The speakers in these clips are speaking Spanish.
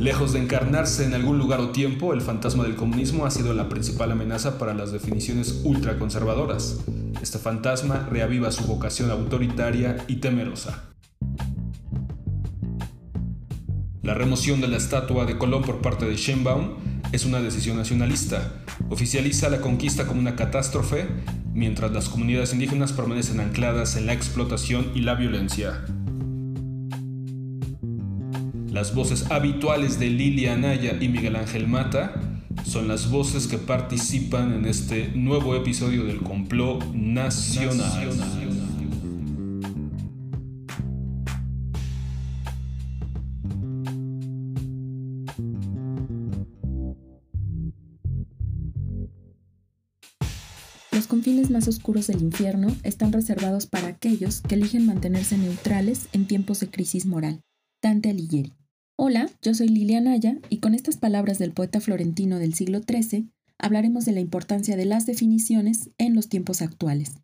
Lejos de encarnarse en algún lugar o tiempo, el fantasma del comunismo ha sido la principal amenaza para las definiciones ultraconservadoras. Este fantasma reaviva su vocación autoritaria y temerosa. La remoción de la estatua de Colón por parte de Sheinbaum es una decisión nacionalista. Oficializa la conquista como una catástrofe, mientras las comunidades indígenas permanecen ancladas en la explotación y la violencia. Las voces habituales de Lilia Anaya y Miguel Ángel Mata son las voces que participan en este nuevo episodio del complot nacional. Los confines más oscuros del infierno están reservados para aquellos que eligen mantenerse neutrales en tiempos de crisis moral. Dante Alighieri. Hola, yo soy Lilia Naya y con estas palabras del poeta florentino del siglo XIII hablaremos de la importancia de las definiciones en los tiempos actuales.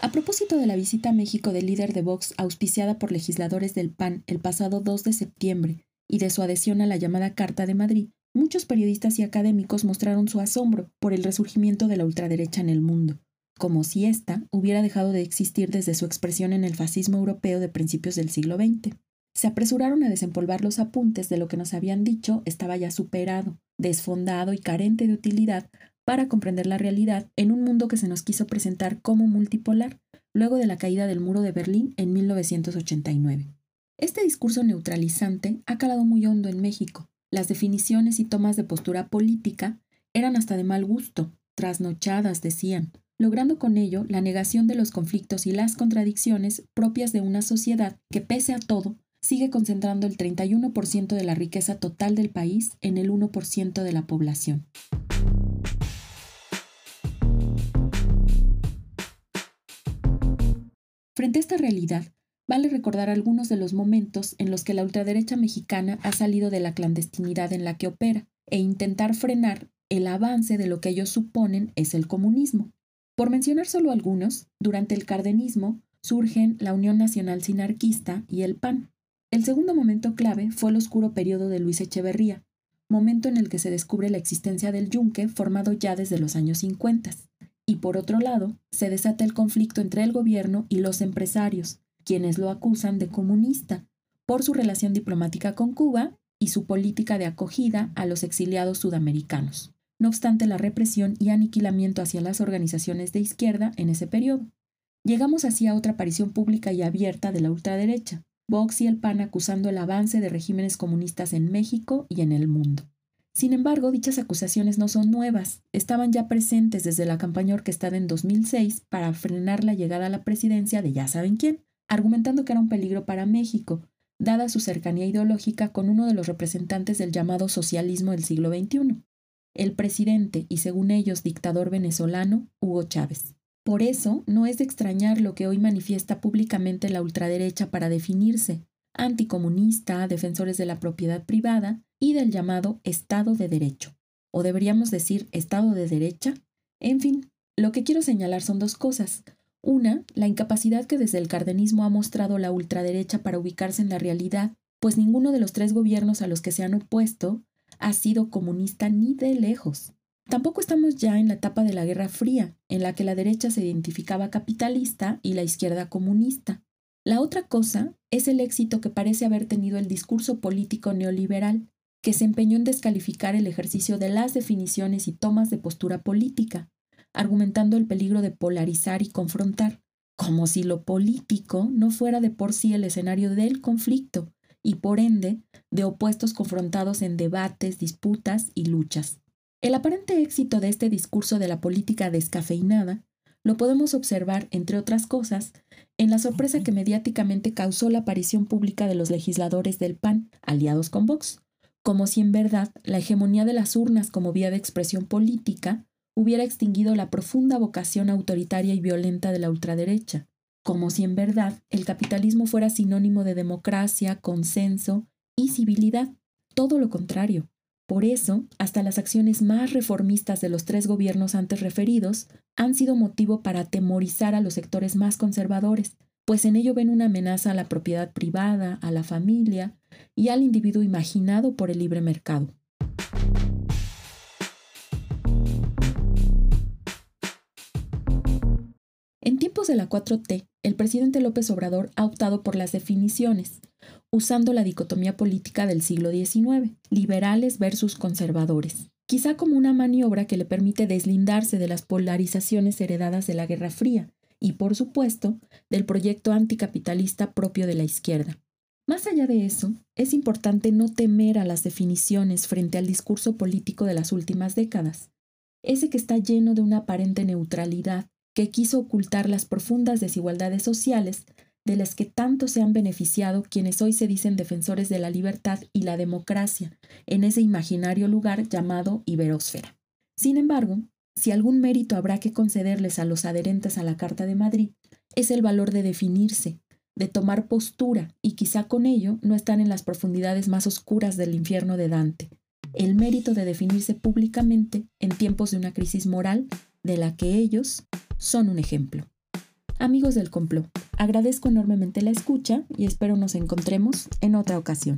A propósito de la visita a México del líder de Vox auspiciada por legisladores del PAN el pasado 2 de septiembre y de su adhesión a la llamada Carta de Madrid, muchos periodistas y académicos mostraron su asombro por el resurgimiento de la ultraderecha en el mundo como si ésta hubiera dejado de existir desde su expresión en el fascismo europeo de principios del siglo XX. Se apresuraron a desempolvar los apuntes de lo que nos habían dicho estaba ya superado, desfondado y carente de utilidad para comprender la realidad en un mundo que se nos quiso presentar como multipolar, luego de la caída del muro de Berlín en 1989. Este discurso neutralizante ha calado muy hondo en México. Las definiciones y tomas de postura política eran hasta de mal gusto, trasnochadas, decían, logrando con ello la negación de los conflictos y las contradicciones propias de una sociedad que, pese a todo, sigue concentrando el 31% de la riqueza total del país en el 1% de la población. Frente a esta realidad, vale recordar algunos de los momentos en los que la ultraderecha mexicana ha salido de la clandestinidad en la que opera e intentar frenar el avance de lo que ellos suponen es el comunismo. Por mencionar solo algunos, durante el cardenismo surgen la Unión Nacional Sinarquista y el PAN. El segundo momento clave fue el oscuro periodo de Luis Echeverría, momento en el que se descubre la existencia del yunque formado ya desde los años 50. Y por otro lado, se desata el conflicto entre el gobierno y los empresarios, quienes lo acusan de comunista, por su relación diplomática con Cuba y su política de acogida a los exiliados sudamericanos no obstante la represión y aniquilamiento hacia las organizaciones de izquierda en ese periodo. Llegamos así a otra aparición pública y abierta de la ultraderecha, Vox y el PAN acusando el avance de regímenes comunistas en México y en el mundo. Sin embargo, dichas acusaciones no son nuevas, estaban ya presentes desde la campaña orquestada en 2006 para frenar la llegada a la presidencia de ya saben quién, argumentando que era un peligro para México, dada su cercanía ideológica con uno de los representantes del llamado socialismo del siglo XXI el presidente y según ellos dictador venezolano Hugo Chávez. Por eso no es de extrañar lo que hoy manifiesta públicamente la ultraderecha para definirse anticomunista, defensores de la propiedad privada y del llamado Estado de Derecho. O deberíamos decir Estado de Derecha. En fin, lo que quiero señalar son dos cosas. Una, la incapacidad que desde el cardenismo ha mostrado la ultraderecha para ubicarse en la realidad, pues ninguno de los tres gobiernos a los que se han opuesto ha sido comunista ni de lejos. Tampoco estamos ya en la etapa de la Guerra Fría, en la que la derecha se identificaba capitalista y la izquierda comunista. La otra cosa es el éxito que parece haber tenido el discurso político neoliberal, que se empeñó en descalificar el ejercicio de las definiciones y tomas de postura política, argumentando el peligro de polarizar y confrontar, como si lo político no fuera de por sí el escenario del conflicto, y por ende de opuestos confrontados en debates, disputas y luchas. El aparente éxito de este discurso de la política descafeinada lo podemos observar, entre otras cosas, en la sorpresa que mediáticamente causó la aparición pública de los legisladores del PAN, aliados con Vox, como si en verdad la hegemonía de las urnas como vía de expresión política hubiera extinguido la profunda vocación autoritaria y violenta de la ultraderecha, como si en verdad el capitalismo fuera sinónimo de democracia, consenso y civilidad. Todo lo contrario. Por eso, hasta las acciones más reformistas de los tres gobiernos antes referidos han sido motivo para atemorizar a los sectores más conservadores, pues en ello ven una amenaza a la propiedad privada, a la familia y al individuo imaginado por el libre mercado. De la 4T, el presidente López Obrador ha optado por las definiciones, usando la dicotomía política del siglo XIX, liberales versus conservadores, quizá como una maniobra que le permite deslindarse de las polarizaciones heredadas de la Guerra Fría y, por supuesto, del proyecto anticapitalista propio de la izquierda. Más allá de eso, es importante no temer a las definiciones frente al discurso político de las últimas décadas, ese que está lleno de una aparente neutralidad que quiso ocultar las profundas desigualdades sociales de las que tanto se han beneficiado quienes hoy se dicen defensores de la libertad y la democracia en ese imaginario lugar llamado Iberósfera. Sin embargo, si algún mérito habrá que concederles a los adherentes a la Carta de Madrid, es el valor de definirse, de tomar postura y quizá con ello no están en las profundidades más oscuras del infierno de Dante, el mérito de definirse públicamente en tiempos de una crisis moral de la que ellos son un ejemplo. Amigos del complot, agradezco enormemente la escucha y espero nos encontremos en otra ocasión.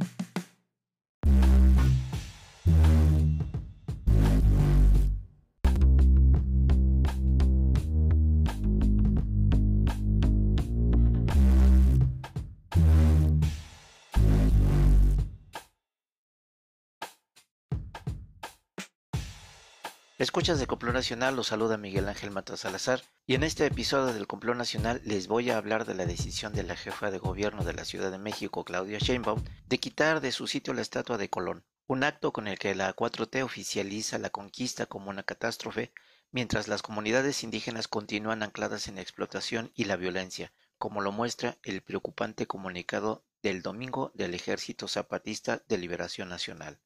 Escuchas de Complot Nacional, los saluda Miguel Ángel Matas Salazar y en este episodio del Complot Nacional les voy a hablar de la decisión de la jefa de gobierno de la Ciudad de México, Claudia Sheinbaum, de quitar de su sitio la estatua de Colón, un acto con el que la 4T oficializa la conquista como una catástrofe, mientras las comunidades indígenas continúan ancladas en la explotación y la violencia, como lo muestra el preocupante comunicado del domingo del Ejército Zapatista de Liberación Nacional.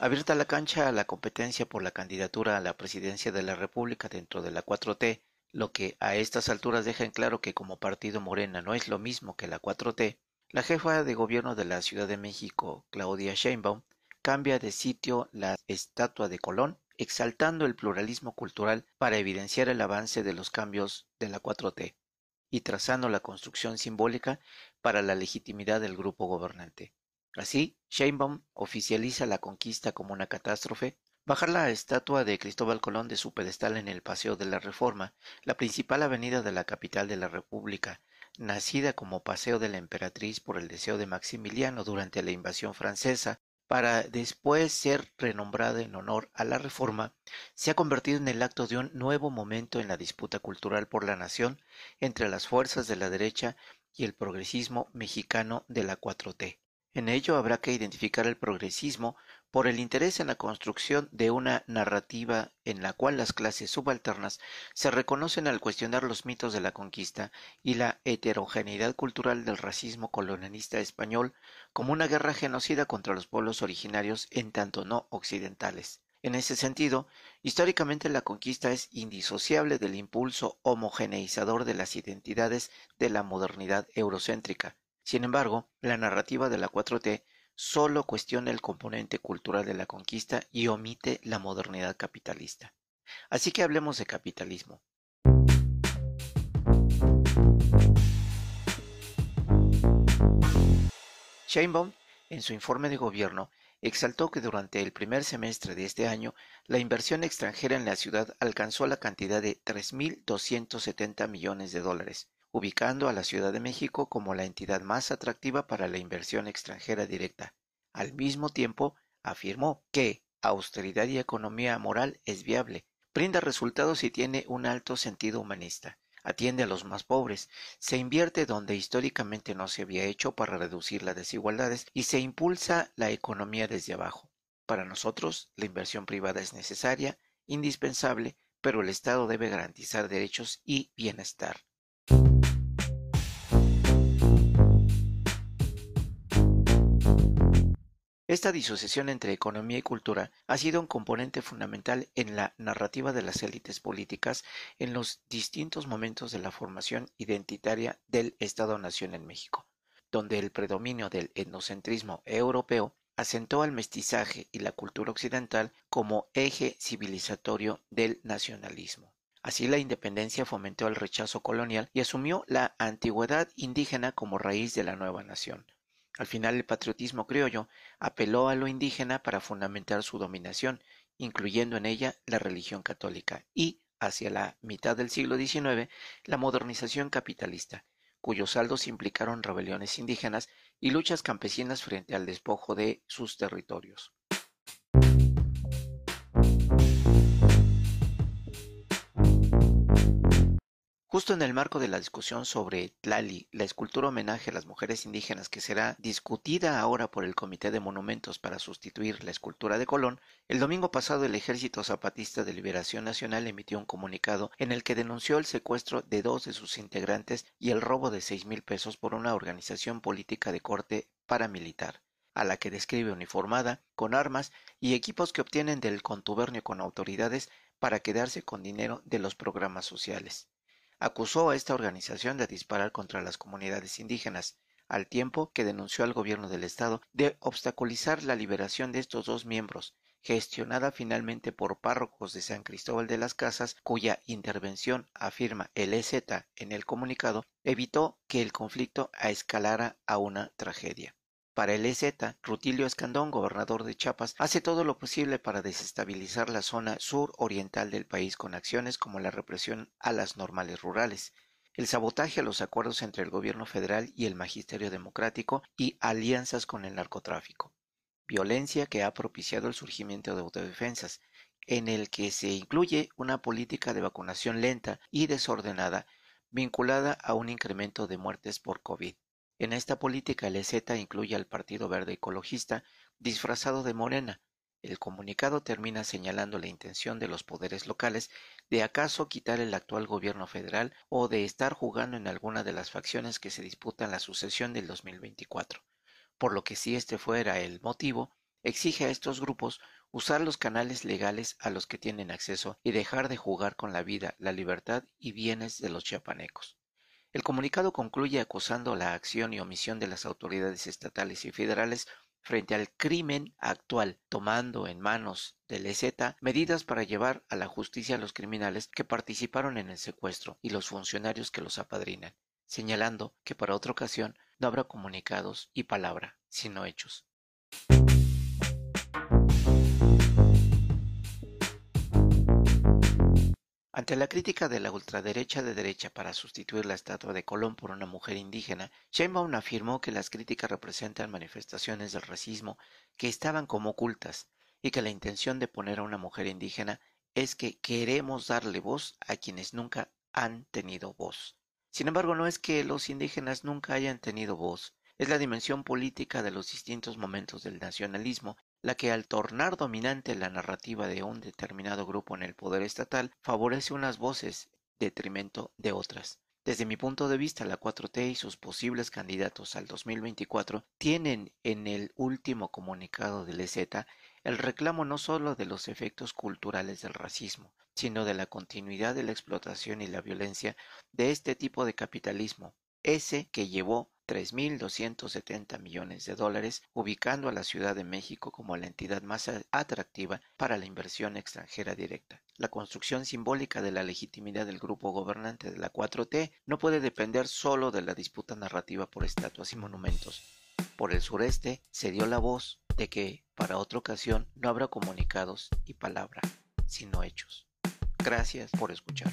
Abierta la cancha a la competencia por la candidatura a la presidencia de la República dentro de la 4T, lo que a estas alturas deja en claro que como partido Morena no es lo mismo que la 4T, la jefa de gobierno de la Ciudad de México, Claudia Sheinbaum, cambia de sitio la estatua de Colón, exaltando el pluralismo cultural para evidenciar el avance de los cambios de la 4T y trazando la construcción simbólica para la legitimidad del grupo gobernante. Así, Sheinbaum oficializa la conquista como una catástrofe. Bajar la estatua de Cristóbal Colón de su pedestal en el Paseo de la Reforma, la principal avenida de la capital de la República, nacida como Paseo de la Emperatriz por el deseo de Maximiliano durante la invasión francesa, para después ser renombrada en honor a la Reforma, se ha convertido en el acto de un nuevo momento en la disputa cultural por la nación entre las fuerzas de la derecha y el progresismo mexicano de la 4T. En ello habrá que identificar el progresismo por el interés en la construcción de una narrativa en la cual las clases subalternas se reconocen al cuestionar los mitos de la conquista y la heterogeneidad cultural del racismo colonialista español como una guerra genocida contra los pueblos originarios en tanto no occidentales. En ese sentido, históricamente la conquista es indisociable del impulso homogeneizador de las identidades de la modernidad eurocéntrica, sin embargo, la narrativa de la 4T solo cuestiona el componente cultural de la conquista y omite la modernidad capitalista. Así que hablemos de capitalismo. Sheinbaum, en su informe de gobierno, exaltó que durante el primer semestre de este año la inversión extranjera en la ciudad alcanzó la cantidad de 3.270 millones de dólares, ubicando a la Ciudad de México como la entidad más atractiva para la inversión extranjera directa. Al mismo tiempo, afirmó que austeridad y economía moral es viable, brinda resultados y tiene un alto sentido humanista, atiende a los más pobres, se invierte donde históricamente no se había hecho para reducir las desigualdades y se impulsa la economía desde abajo. Para nosotros, la inversión privada es necesaria, indispensable, pero el Estado debe garantizar derechos y bienestar. Esta disociación entre economía y cultura ha sido un componente fundamental en la narrativa de las élites políticas en los distintos momentos de la formación identitaria del Estado-Nación en México, donde el predominio del etnocentrismo europeo asentó al mestizaje y la cultura occidental como eje civilizatorio del nacionalismo. Así la independencia fomentó el rechazo colonial y asumió la antigüedad indígena como raíz de la nueva nación. Al final el patriotismo criollo apeló a lo indígena para fundamentar su dominación, incluyendo en ella la religión católica, y, hacia la mitad del siglo XIX, la modernización capitalista, cuyos saldos implicaron rebeliones indígenas y luchas campesinas frente al despojo de sus territorios. Justo en el marco de la discusión sobre Tlali, la escultura homenaje a las mujeres indígenas que será discutida ahora por el Comité de Monumentos para sustituir la escultura de Colón, el domingo pasado el Ejército Zapatista de Liberación Nacional emitió un comunicado en el que denunció el secuestro de dos de sus integrantes y el robo de seis mil pesos por una organización política de corte paramilitar a la que describe uniformada, con armas y equipos que obtienen del contubernio con autoridades para quedarse con dinero de los programas sociales acusó a esta organización de disparar contra las comunidades indígenas, al tiempo que denunció al gobierno del estado de obstaculizar la liberación de estos dos miembros, gestionada finalmente por párrocos de San Cristóbal de las Casas, cuya intervención, afirma el EZ en el comunicado, evitó que el conflicto escalara a una tragedia. Para el EZ, Rutilio Escandón, gobernador de Chiapas, hace todo lo posible para desestabilizar la zona sur-oriental del país con acciones como la represión a las normales rurales, el sabotaje a los acuerdos entre el gobierno federal y el magisterio democrático y alianzas con el narcotráfico. Violencia que ha propiciado el surgimiento de autodefensas, en el que se incluye una política de vacunación lenta y desordenada vinculada a un incremento de muertes por COVID. En esta política el EZ incluye al Partido Verde Ecologista disfrazado de Morena. El comunicado termina señalando la intención de los poderes locales de acaso quitar el actual gobierno federal o de estar jugando en alguna de las facciones que se disputan la sucesión del 2024. Por lo que si este fuera el motivo, exige a estos grupos usar los canales legales a los que tienen acceso y dejar de jugar con la vida, la libertad y bienes de los chiapanecos. El comunicado concluye acusando la acción y omisión de las autoridades estatales y federales frente al crimen actual, tomando en manos del EZ medidas para llevar a la justicia a los criminales que participaron en el secuestro y los funcionarios que los apadrinan, señalando que para otra ocasión no habrá comunicados y palabra, sino hechos. Ante la crítica de la ultraderecha de derecha para sustituir la estatua de Colón por una mujer indígena, Sheinbaum afirmó que las críticas representan manifestaciones del racismo que estaban como ocultas y que la intención de poner a una mujer indígena es que queremos darle voz a quienes nunca han tenido voz. Sin embargo, no es que los indígenas nunca hayan tenido voz, es la dimensión política de los distintos momentos del nacionalismo la que al tornar dominante la narrativa de un determinado grupo en el poder estatal favorece unas voces detrimento de otras. Desde mi punto de vista, la 4T y sus posibles candidatos al 2024 tienen en el último comunicado del EZ el reclamo no solo de los efectos culturales del racismo, sino de la continuidad de la explotación y la violencia de este tipo de capitalismo, ese que llevó 3.270 millones de dólares, ubicando a la Ciudad de México como la entidad más atractiva para la inversión extranjera directa. La construcción simbólica de la legitimidad del grupo gobernante de la 4T no puede depender solo de la disputa narrativa por estatuas y monumentos. Por el sureste se dio la voz de que para otra ocasión no habrá comunicados y palabra, sino hechos. Gracias por escuchar.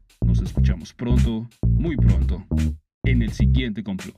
Nos escuchamos pronto, muy pronto, en el siguiente complot.